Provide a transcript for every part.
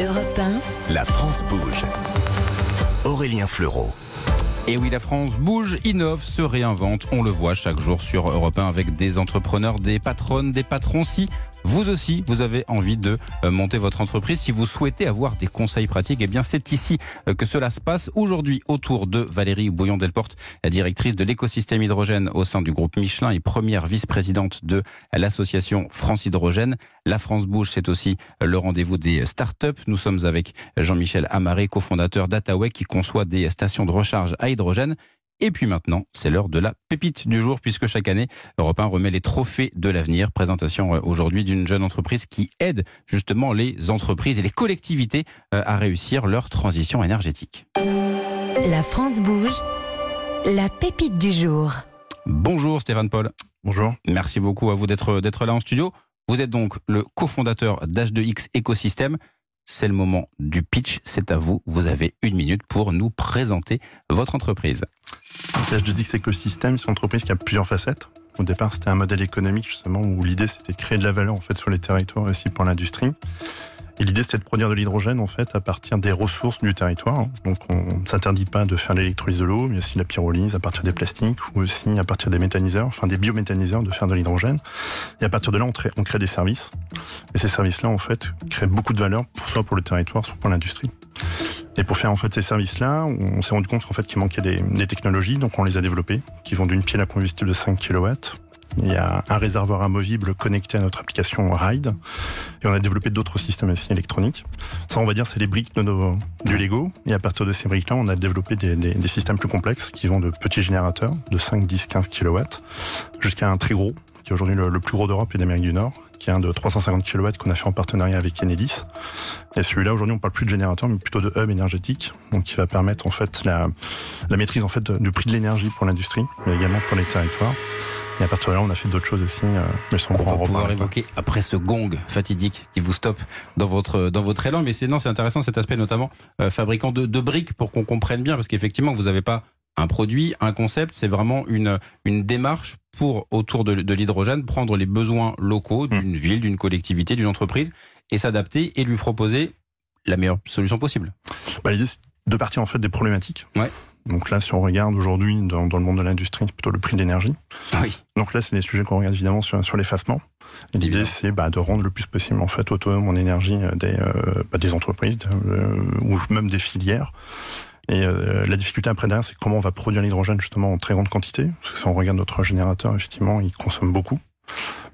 Europe 1, La France bouge. Aurélien Fleureau. Et oui, la France bouge, innove, se réinvente. On le voit chaque jour sur Europe 1 avec des entrepreneurs, des patronnes, des patrons. Si vous aussi, vous avez envie de euh, monter votre entreprise, si vous souhaitez avoir des conseils pratiques, eh bien c'est ici euh, que cela se passe. Aujourd'hui, autour de Valérie Bouillon-Delporte, la directrice de l'écosystème hydrogène au sein du groupe Michelin et première vice-présidente de l'association France Hydrogène. La France bouge, c'est aussi euh, le rendez-vous des startups. Nous sommes avec Jean-Michel Amaré, cofondateur d'Ataway, qui conçoit des stations de recharge à hydrogène. Et puis maintenant, c'est l'heure de la pépite du jour, puisque chaque année, Europe 1 remet les trophées de l'avenir. Présentation euh, aujourd'hui d'une jeune entreprise qui aide justement les entreprises et les collectivités euh, à réussir leur transition énergétique. La France bouge. La pépite du jour. Bonjour Stéphane Paul. Bonjour. Merci beaucoup à vous d'être d'être là en studio. Vous êtes donc le cofondateur d'H2X Écosystème. C'est le moment du pitch, c'est à vous. Vous avez une minute pour nous présenter votre entreprise. H2X Ecosystem, c'est une entreprise qui a plusieurs facettes. Au départ, c'était un modèle économique justement où l'idée c'était de créer de la valeur en fait sur les territoires aussi pour l'industrie. L'idée c'était de produire de l'hydrogène en fait à partir des ressources du territoire. Donc on ne s'interdit pas de faire l'électrolyse de l'eau, mais aussi la pyrolyse à partir des plastiques ou aussi à partir des méthaniseurs, enfin des biométhaniseurs de faire de l'hydrogène. Et à partir de là, on, crée, des services. Et ces services-là en fait créent beaucoup de valeur, pour, soit pour le territoire, soit pour l'industrie. Et pour faire en fait ces services-là, on s'est rendu compte en fait qu'il manquait des, des, technologies, donc on les a développées, qui vont d'une pile à combustible de 5 kW. Il y a un réservoir amovible connecté à notre application Ride. Et on a développé d'autres systèmes aussi électroniques. Ça, on va dire, c'est les briques de du Lego. Et à partir de ces briques-là, on a développé des, systèmes plus complexes qui vont de petits générateurs de 5, 10, 15 kW jusqu'à un très gros, qui est aujourd'hui le, plus gros d'Europe et d'Amérique du Nord, qui est un de 350 kW qu'on a fait en partenariat avec Enedis. Et celui-là, aujourd'hui, on parle plus de générateur, mais plutôt de hub énergétique, qui va permettre en fait la, la maîtrise en fait du prix de l'énergie pour l'industrie, mais également pour les territoires. Et à partir de là, on a fait d'autres choses aussi. Euh, mais on va pouvoir évoquer après ce gong fatidique qui vous stoppe dans votre dans votre élan. Mais c'est non, c'est intéressant cet aspect notamment euh, fabricant de, de briques pour qu'on comprenne bien, parce qu'effectivement, vous n'avez pas un produit, un concept, c'est vraiment une, une démarche pour, autour de, de l'hydrogène, prendre les besoins locaux d'une mmh. ville, d'une collectivité, d'une entreprise et s'adapter et lui proposer la meilleure solution possible. Bah, L'idée, c'est de partir en fait des problématiques. Ouais. Donc là, si on regarde aujourd'hui dans, dans, le monde de l'industrie, c'est plutôt le prix de l'énergie. Oui. Donc là, c'est des sujets qu'on regarde évidemment sur, sur l'effacement. L'idée, c'est bah, de rendre le plus possible en fait autonome en énergie des, euh, bah, des entreprises euh, ou même des filières. Et euh, la difficulté après derrière, c'est comment on va produire l'hydrogène justement en très grande quantité. Parce que si on regarde notre générateur, effectivement, il consomme beaucoup.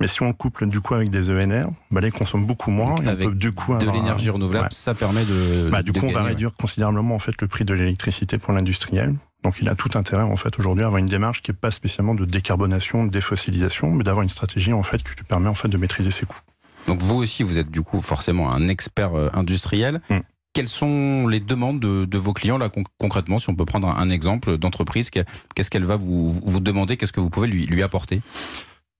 Mais si on le couple du coup avec des ENR, bah il consomme beaucoup moins. Donc, avec peut, du coup, de l'énergie renouvelable, ouais. ça permet de. Bah, du de coup, gagner, on va réduire ouais. considérablement en fait le prix de l'électricité pour l'industriel. Donc, il a tout intérêt en fait aujourd'hui à avoir une démarche qui est pas spécialement de décarbonation, de défossilisation, mais d'avoir une stratégie en fait qui lui permet en fait de maîtriser ses coûts. Donc, vous aussi, vous êtes du coup forcément un expert euh, industriel. Mm. Quelles sont les demandes de, de, vos clients là concrètement Si on peut prendre un, un exemple d'entreprise, qu'est-ce qu'elle va vous, vous demander Qu'est-ce que vous pouvez lui, lui apporter?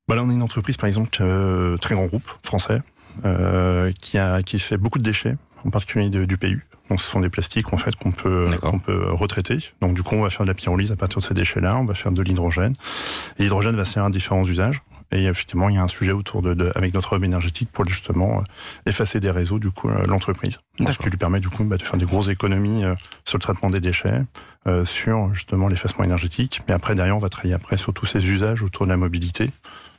Bah là, on est une entreprise, par exemple, euh, très grand groupe français, euh, qui a qui fait beaucoup de déchets, en particulier de, du PU. Donc, ce sont des plastiques en fait qu'on peut qu'on peut retraiter. Donc, du coup, on va faire de la pyrolyse à partir de ces déchets-là. On va faire de l'hydrogène. Et l'hydrogène va servir à différents usages. Et effectivement, il y a un sujet autour de, de avec notre hub énergétique pour justement euh, effacer des réseaux du coup l'entreprise. Ce qui lui permet du coup bah, de faire des grosses économies euh, sur le traitement des déchets, euh, sur justement l'effacement énergétique. Mais après derrière, on va travailler après sur tous ces usages autour de la mobilité.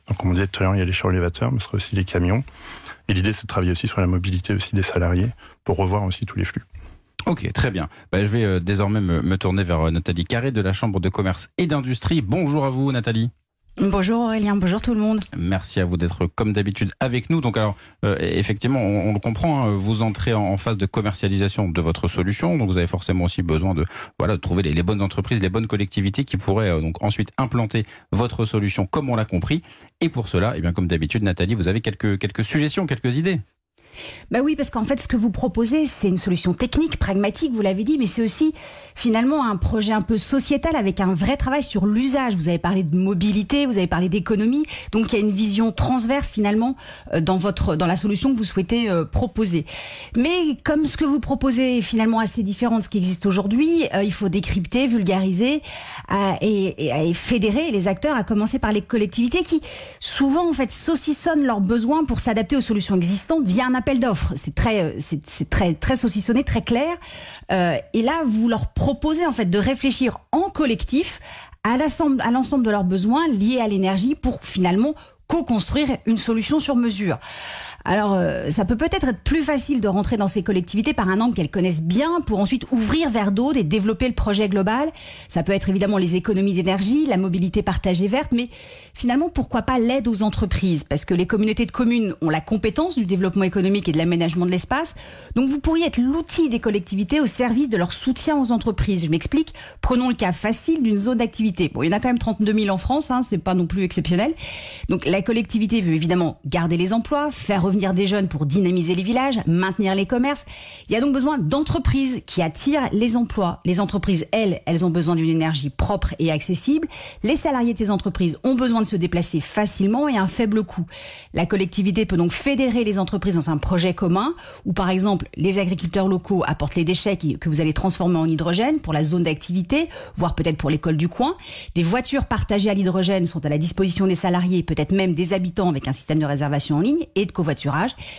Donc, comme on disait tout à l'heure, il y a les chars élévateurs, mais ce sera aussi les camions. Et l'idée, c'est de travailler aussi sur la mobilité aussi des salariés pour revoir aussi tous les flux. Ok, très bien. Bah, je vais euh, désormais me, tourner vers euh, Nathalie Carré de la Chambre de commerce et d'industrie. Bonjour à vous, Nathalie. Bonjour Aurélien, bonjour tout le monde. Merci à vous d'être comme d'habitude avec nous. Donc alors euh, effectivement, on, le comprend, hein, vous entrez en, phase de commercialisation de votre solution, donc vous avez forcément aussi besoin de voilà trouver les, les bonnes entreprises, les bonnes collectivités qui pourraient euh, donc ensuite implanter votre solution comme on l'a compris. Et pour cela, eh bien comme d'habitude, Nathalie, vous avez quelques quelques suggestions, quelques idées. Ben oui, parce qu'en fait, ce que vous proposez, c'est une solution technique, pragmatique, vous l'avez dit, mais c'est aussi finalement un projet un peu sociétal avec un vrai travail sur l'usage. Vous avez parlé de mobilité, vous avez parlé d'économie, donc il y a une vision transverse finalement euh, dans votre dans la solution que vous souhaitez euh, proposer. Mais comme ce que vous proposez est finalement assez différent de ce qui existe aujourd'hui, euh, il faut décrypter, vulgariser et, fédérer les acteurs, à commencer par les collectivités qui souvent en fait saucissonnent leurs besoins pour s'adapter aux solutions existantes via un appel d'offres. C'est très, c'est très, très saucissonné, très clair. Euh, et là, vous leur proposez en fait de réfléchir en collectif à l'ensemble de leurs besoins liés à l'énergie pour finalement co-construire une solution sur mesure. Alors, euh, ça peut peut-être être plus facile de rentrer dans ces collectivités par un angle qu'elles connaissent bien pour ensuite ouvrir vers d'autres et développer le projet global. Ça peut être évidemment les économies d'énergie, la mobilité partagée verte, mais finalement, pourquoi pas l'aide aux entreprises? Parce que les communautés de communes ont la compétence du développement économique et de l'aménagement de l'espace. Donc, vous pourriez être l'outil des collectivités au service de leur soutien aux entreprises. Je m'explique. Prenons le cas facile d'une zone d'activité. Bon, il y en a quand même 32 000 en France, hein, c'est pas non plus exceptionnel. Donc, la collectivité veut évidemment garder les emplois, faire revenir des jeunes pour dynamiser les villages, maintenir les commerces. Il y a donc besoin d'entreprises qui attirent les emplois. Les entreprises, elles, elles ont besoin d'une énergie propre et accessible. Les salariés de ces entreprises ont besoin de se déplacer facilement et à un faible coût. La collectivité peut donc fédérer les entreprises dans un projet commun où, par exemple, les agriculteurs locaux apportent les déchets que vous allez transformer en hydrogène pour la zone d'activité, voire peut-être pour l'école du coin. Des voitures partagées à l'hydrogène sont à la disposition des salariés, peut-être même des habitants avec un système de réservation en ligne et de covoiturage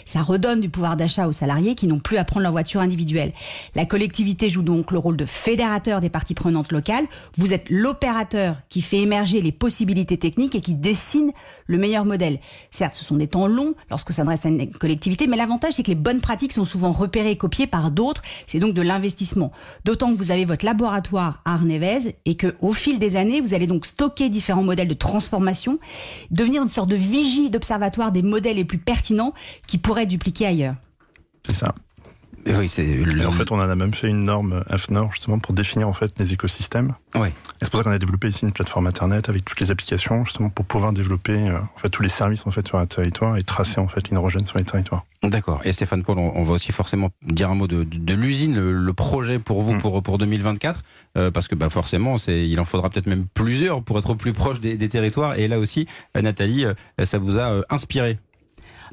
ça redonne du pouvoir d'achat aux salariés qui n'ont plus à prendre leur voiture individuelle. La collectivité joue donc le rôle de fédérateur des parties prenantes locales. Vous êtes l'opérateur qui fait émerger les possibilités techniques et qui dessine le meilleur modèle. Certes, ce sont des temps longs lorsque ça s'adresse à une collectivité, mais l'avantage, c'est que les bonnes pratiques sont souvent repérées et copiées par d'autres. C'est donc de l'investissement. D'autant que vous avez votre laboratoire à Arnevez et que, au fil des années, vous allez donc stocker différents modèles de transformation, devenir une sorte de vigie d'observatoire des modèles les plus pertinents qui pourraient dupliquer ailleurs. C'est ça. Oui, c'est en fait, on en a même fait une norme AFNOR justement pour définir en fait les écosystèmes. Oui. c'est pour ça qu'on a développé ici une plateforme internet avec toutes les applications justement pour pouvoir développer euh, en fait tous les services en fait sur un territoire et tracer en fait l'hydrogène sur les territoires. D'accord. Et Stéphane Paul, on, va aussi forcément dire un mot de, de, l'usine, le, projet pour vous mm. pour pour 2024, euh, parce que bah forcément, c'est il en faudra peut-être même plusieurs pour être au plus proche des, des territoires. Et là aussi, euh, Nathalie, ça vous a inspiré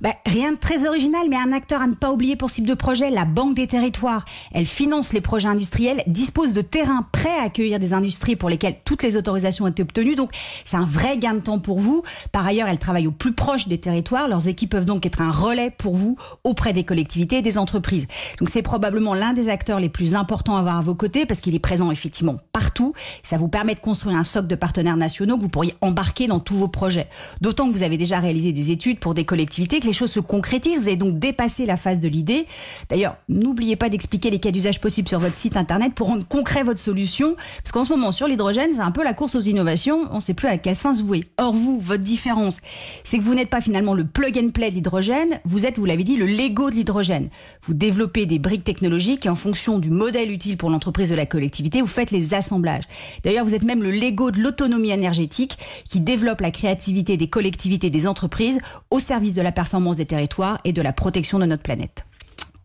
bah, rien de très original, mais un acteur à ne pas oublier pour type de projet, la Banque des Territoires. Elle finance les projets industriels, dispose de terrains prêts à accueillir des industries pour lesquelles toutes les autorisations ont été obtenues. Donc, c'est un vrai gain de temps pour vous. Par ailleurs, elle travaille au plus proche des territoires. Leurs équipes peuvent donc être un relais pour vous auprès des collectivités et des entreprises. Donc, c'est probablement l'un des acteurs les plus importants à avoir à vos côtés parce qu'il est présent effectivement partout. Ça vous permet de construire un socle de partenaires nationaux que vous pourriez embarquer dans tous vos projets. D'autant que vous avez déjà réalisé des études pour des collectivités les choses se concrétisent. Vous avez donc dépassé la phase de l'idée. D'ailleurs, n'oubliez pas d'expliquer les cas d'usage possibles sur votre site internet pour rendre concret votre solution. Parce qu'en ce moment, sur l'hydrogène, c'est un peu la course aux innovations. On ne sait plus à quel sens vouer. Or, vous, votre différence, c'est que vous n'êtes pas finalement le plug and play de l'hydrogène. Vous êtes, vous l'avez dit, le Lego de l'hydrogène. Vous développez des briques technologiques et en fonction du modèle utile pour l'entreprise de la collectivité, vous faites les assemblages. D'ailleurs, vous êtes même le Lego de l'autonomie énergétique qui développe la créativité des collectivités, des entreprises au service de la performance des territoires et de la protection de notre planète.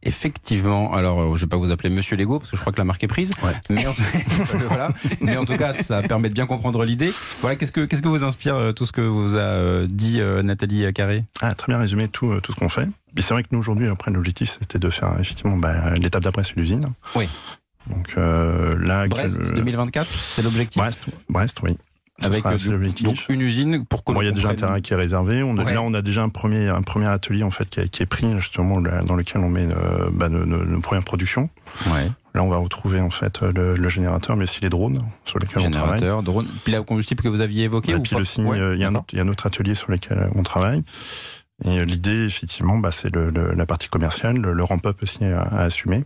Effectivement, alors euh, je ne vais pas vous appeler Monsieur Lego parce que je crois que la marque est prise, mais, en tout... voilà. mais en tout cas ça permet de bien comprendre l'idée. Voilà, qu'est-ce que qu'est-ce que vous inspire euh, tout ce que vous a euh, dit Nathalie Carré? Ah, Très bien résumé tout, tout ce qu'on fait. c'est vrai que nous aujourd'hui après l'objectif c'était de faire effectivement bah, l'étape d'après c'est l'usine. Oui. Donc là, Brest 2024, c'est l'objectif? Brest, Brest, oui avec euh, donc une usine pour il y a déjà un terrain qui est réservé. On Là, on a déjà un premier, un premier atelier en fait qui, est pris justement dans lequel on met euh, bah, nos, premières productions. Ouais. Là, on va retrouver en fait le, générateur, mais aussi les drones sur lesquels on travaille. Générateur, drone, puis la combustible que vous aviez évoqué. puis le signe, il, y a un autre, il y a un autre atelier sur lequel on travaille. Et l'idée, effectivement, bah, c'est la partie commerciale, le, ramp-up aussi à assumer.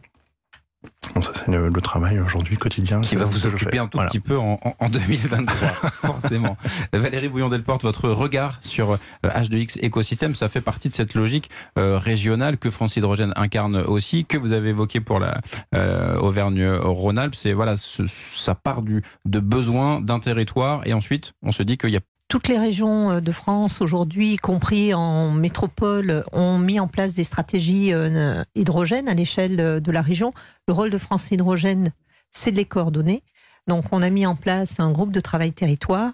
Bon, ça, c'est le, travail aujourd'hui quotidien. Qui va vous occuper un tout petit peu en, 2023, forcément. Valérie Bouillon-Delporte, votre regard sur H2X euh, écosystème, ça fait partie de cette logique euh, régionale que France Hydrogène incarne aussi, que vous avez évoqué pour la euh, Auvergne-Rhône-Alpes. C'est voilà, ça part du de besoin d'un territoire et ensuite on se dit qu'il y a toutes les régions euh, de France aujourd'hui, y compris en métropole, ont mis en place des stratégies euh, hydrogène à l'échelle de la région. Le rôle de France Hydrogène, c'est de les coordonner. Donc, on a mis en place un groupe de travail territoire.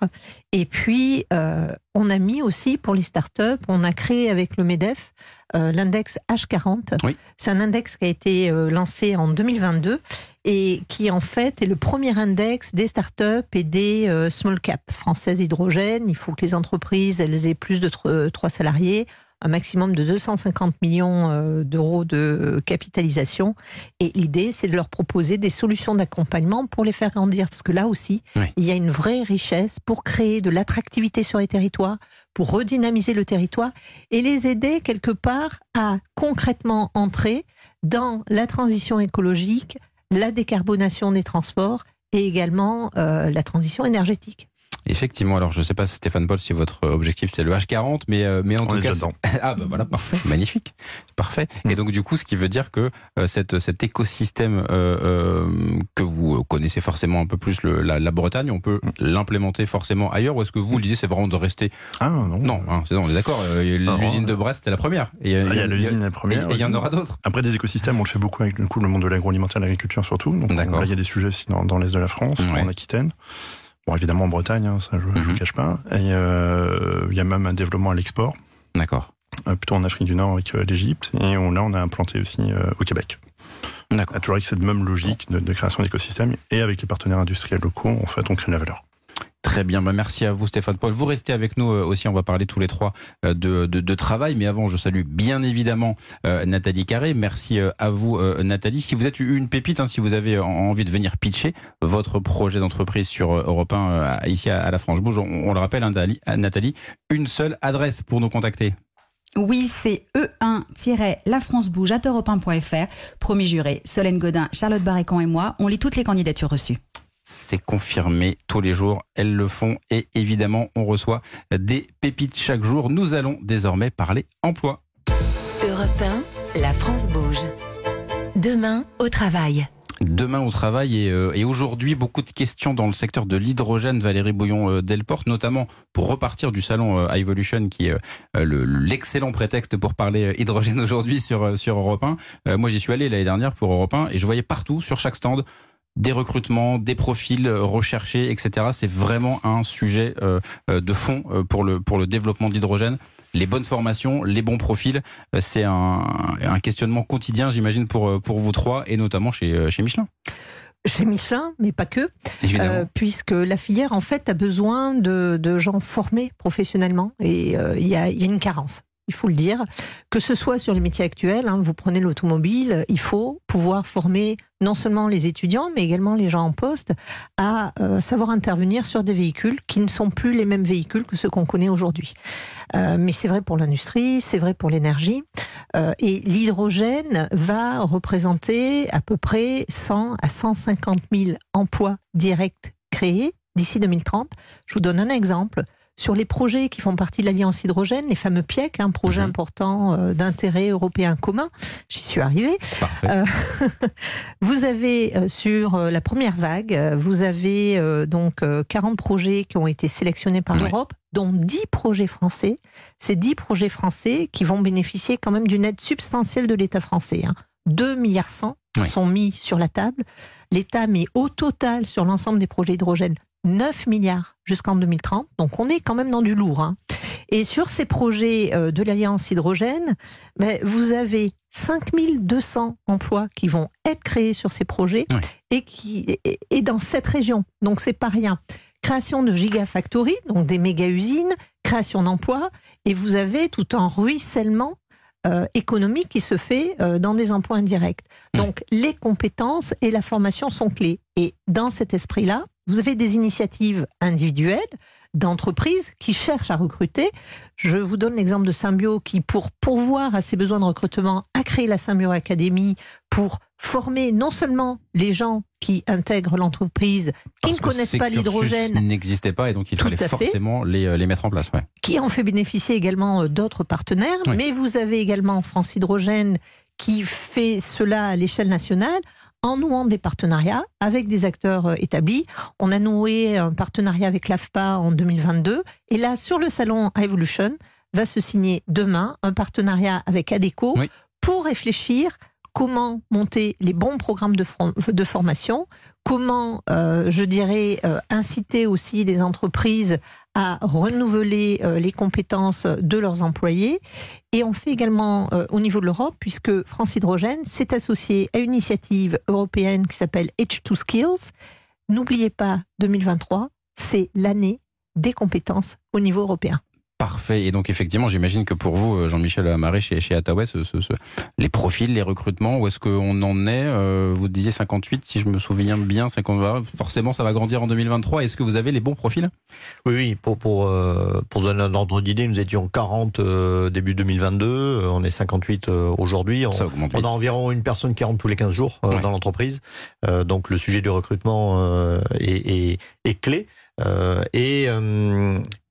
Et puis, euh, on a mis aussi pour les startups, on a créé avec le MEDEF l'index H40. C'est un index qui a été lancé en 2022 et qui en fait est le premier index des startups et des euh, small cap françaises hydrogène. Il faut que les entreprises elles aient plus de 3 salariés, un maximum de 250 millions euh, d'euros de capitalisation. Et l'idée, c'est de leur proposer des solutions d'accompagnement pour les faire grandir. Parce que là aussi, Oui. il y a une vraie richesse pour créer de l'attractivité sur les territoires, pour redynamiser le territoire et les aider quelque part à concrètement entrer dans la transition écologique, la décarbonation des transports et également euh, la transition énergétique. Effectivement, alors je ne sais pas Stéphane Paul si votre objectif c'est le H40, mais, euh, mais en On tout est cas... Ah bah voilà, parfait, magnifique, parfait. Et donc du coup, ce qui veut dire que euh, cette, cet écosystème euh, que vous connaissez forcément un peu plus, le, la, la Bretagne, on peut l'implémenter forcément ailleurs ou est-ce que vous, l'idée c'est vraiment de rester... Ah non. Non, hein, c'est- on est d'accord, l'usine de Brest c'est la première. Et, Ah, Il y a l'usine la première. et il y en aura d'autres. Après des écosystèmes, on le fait beaucoup avec du coup, le monde de l'agroalimentaire, l'agriculture surtout. Donc là, il y a des sujets aussi dans, dans l'est de la France, Ouais. en Aquitaine. Bon, évidemment en Bretagne, hein, ça je ne Mhm. vous cache pas. Et euh, il y a même un développement à l'export, D'accord, euh, plutôt en Afrique du Nord avec euh, l'Égypte. Et on, là, on a implanté aussi au Québec. d'accord. Toujours avec cette même logique de, de création d'écosystèmes. Et avec les partenaires industriels locaux, en fait, on crée de la valeur. Très bien, bah merci à vous Stéphane Paul. Vous restez avec nous euh, aussi, on va parler tous les trois euh, de, travail, mais avant je salue bien évidemment euh, Nathalie Carré. Merci à vous Nathalie. Si vous êtes une pépite, hein, si vous avez envie de venir pitcher votre projet d'entreprise sur Europe 1 euh, ici à, la Franche Bouge, on, le rappelle hein, Nathalie, une seule adresse pour nous contacter. Oui, c'est E1-lafrancebouge à europe1.fr. Promis juré, Solène Godin, Charlotte Barrécan et moi, on lit toutes les candidatures reçues. C'est confirmé tous les jours, elles le font et évidemment on reçoit des pépites chaque jour. Nous allons désormais parler emploi. Europe 1, la France bouge. Demain, au travail. Demain au travail et, euh, et aujourd'hui beaucoup de questions dans le secteur de l'hydrogène. Valérie Bouillon-Delporte, notamment pour repartir du salon euh, Evolution qui est euh, le- l'excellent prétexte pour parler euh, hydrogène aujourd'hui sur, euh, sur Europe 1. Euh, moi j'y suis allé l'année dernière pour Europe 1 et je voyais partout sur chaque stand des recrutements, des profils euh, recherchés, etc. C'est vraiment un sujet euh, euh, de fond pour le, pour le développement de l'hydrogène. Les bonnes formations, les bons profils, c'est un, un questionnement quotidien, j'imagine, pour, pour vous trois, et notamment chez, chez Michelin. Chez Michelin, mais pas que, euh, puisque la filière en fait a besoin de, de gens formés professionnellement et euh, il y, a, il y a une carence. Il faut le dire, que ce soit sur les métiers actuels, hein, vous prenez l'automobile, il faut pouvoir former non seulement les étudiants, mais également les gens en poste à euh, savoir intervenir sur des véhicules qui ne sont plus les mêmes véhicules que ceux qu'on connaît aujourd'hui. Euh, mais c'est vrai pour l'industrie, c'est vrai pour l'énergie. Euh, et l'hydrogène va représenter à peu près 100 à 150 000 emplois directs créés d'ici 2030. Je vous donne un exemple. Sur les projets qui font partie de l'Alliance hydrogène, les fameux PIEC, un projet Mhm. important euh, d'intérêt européen commun, j'y suis arrivée. Euh, vous avez euh, sur la première vague, vous avez donc euh, 40 projets qui ont été sélectionnés par l'Europe, dont 10 projets français. Ces 10 projets français qui vont bénéficier quand même d'une aide substantielle de l'État français. Hein. 2 milliards 100 Ouais. sont mis sur la table. L'État met au total sur l'ensemble des projets hydrogène 9 milliards jusqu'en 2030. Donc on est quand même dans du lourd. hein. Et sur ces projets euh, de l'Alliance hydrogène, ben, vous avez 5200 emplois qui vont être créés sur ces projets et, qui, et, et dans cette région. Donc c'est pas rien. Création de gigafactories, donc des méga-usines, création d'emplois, et vous avez tout un ruissellement euh, économique qui se fait euh, dans des emplois indirects. Donc les compétences et la formation sont clés. Et dans cet esprit-là, vous avez des initiatives individuelles d'entreprises qui cherchent à recruter. Je vous donne l'exemple de Symbio qui, pour pourvoir à ses besoins de recrutement, a créé la Symbio Academy pour former non seulement les gens qui intègrent l'entreprise, qui Parce ne connaissent pas l'hydrogène, n'existaient pas et donc il fallait forcément les, euh, les mettre en place. Ouais. qui en fait bénéficier également euh, d'autres partenaires, Oui. mais vous avez également France Hydrogène qui fait cela à l'échelle nationale en nouant des partenariats avec des acteurs euh, établis. On a noué un partenariat avec l'AFPA en 2022 et là sur le salon Evolution va se signer demain un partenariat avec ADECO Oui. pour réfléchir comment monter les bons programmes de formation, comment, euh, je dirais, euh, inciter aussi les entreprises à renouveler euh, les compétences de leurs employés. Et on fait également euh, au niveau de l'Europe, puisque France Hydrogène s'est associé à une initiative européenne qui s'appelle H2 Skills. N'oubliez pas, 2023, c'est l'année des compétences au niveau européen. Parfait. Et donc effectivement, j'imagine que pour vous, euh, Jean-Michel Amaré, chez, chez Attaway, ce, ce, ce, les profils, les recrutements, où est-ce qu'on en est euh, Vous disiez 58, si je me souviens bien, 50, forcément ça va grandir en 2023. Est-ce que vous avez les bons profils? Oui, oui. Pour, pour, euh, pour donner un ordre d'idée, nous étions 40 euh, début 2022, euh, on est 58 euh, aujourd'hui. On, Ça augmente on a environ une personne qui rentre tous les 15 jours Ouais. dans l'entreprise. Donc le sujet du recrutement est, est- est clé. Et,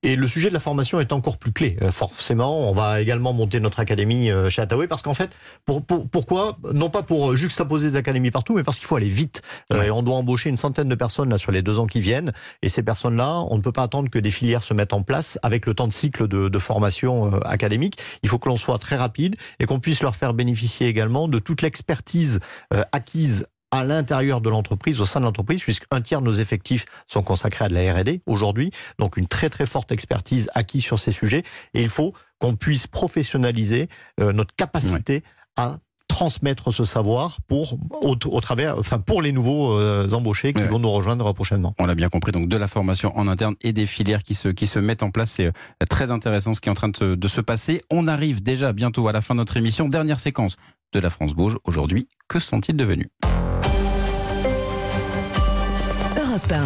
et le sujet de la formation est encore plus clé. Euh, forcément, on va également monter notre académie euh, chez Attaway parce qu'en fait, pour, pour- pourquoi? Non pas pour juxtaposer des académies partout, mais parce qu'il faut aller vite. Euh, Ouais. et on doit embaucher une centaine de personnes là sur les deux ans qui viennent. Et ces personnes-là, on ne peut pas attendre que des filières se mettent en place avec le temps de cycle de, de formation académique. Il faut que l'on soit très rapide et qu'on puisse leur faire bénéficier également de toute l'expertise acquise à l'intérieur de l'entreprise, au sein de l'entreprise, puisqu'un tiers de nos effectifs sont consacrés à de la R&D aujourd'hui, donc une très très forte expertise acquise sur ces sujets, et il faut qu'on puisse professionnaliser euh, notre capacité à transmettre ce savoir pour au, au travers enfin pour les nouveaux euh, embauchés qui Ouais. vont nous rejoindre prochainement. On l'a bien compris, donc de la formation en interne et des filières qui se, qui se mettent en place. C'est euh, très intéressant ce qui est en train de se, de se passer. On arrive déjà bientôt à la fin de notre émission. Dernière séquence de la France Bouge. Aujourd'hui, que sont-ils devenus?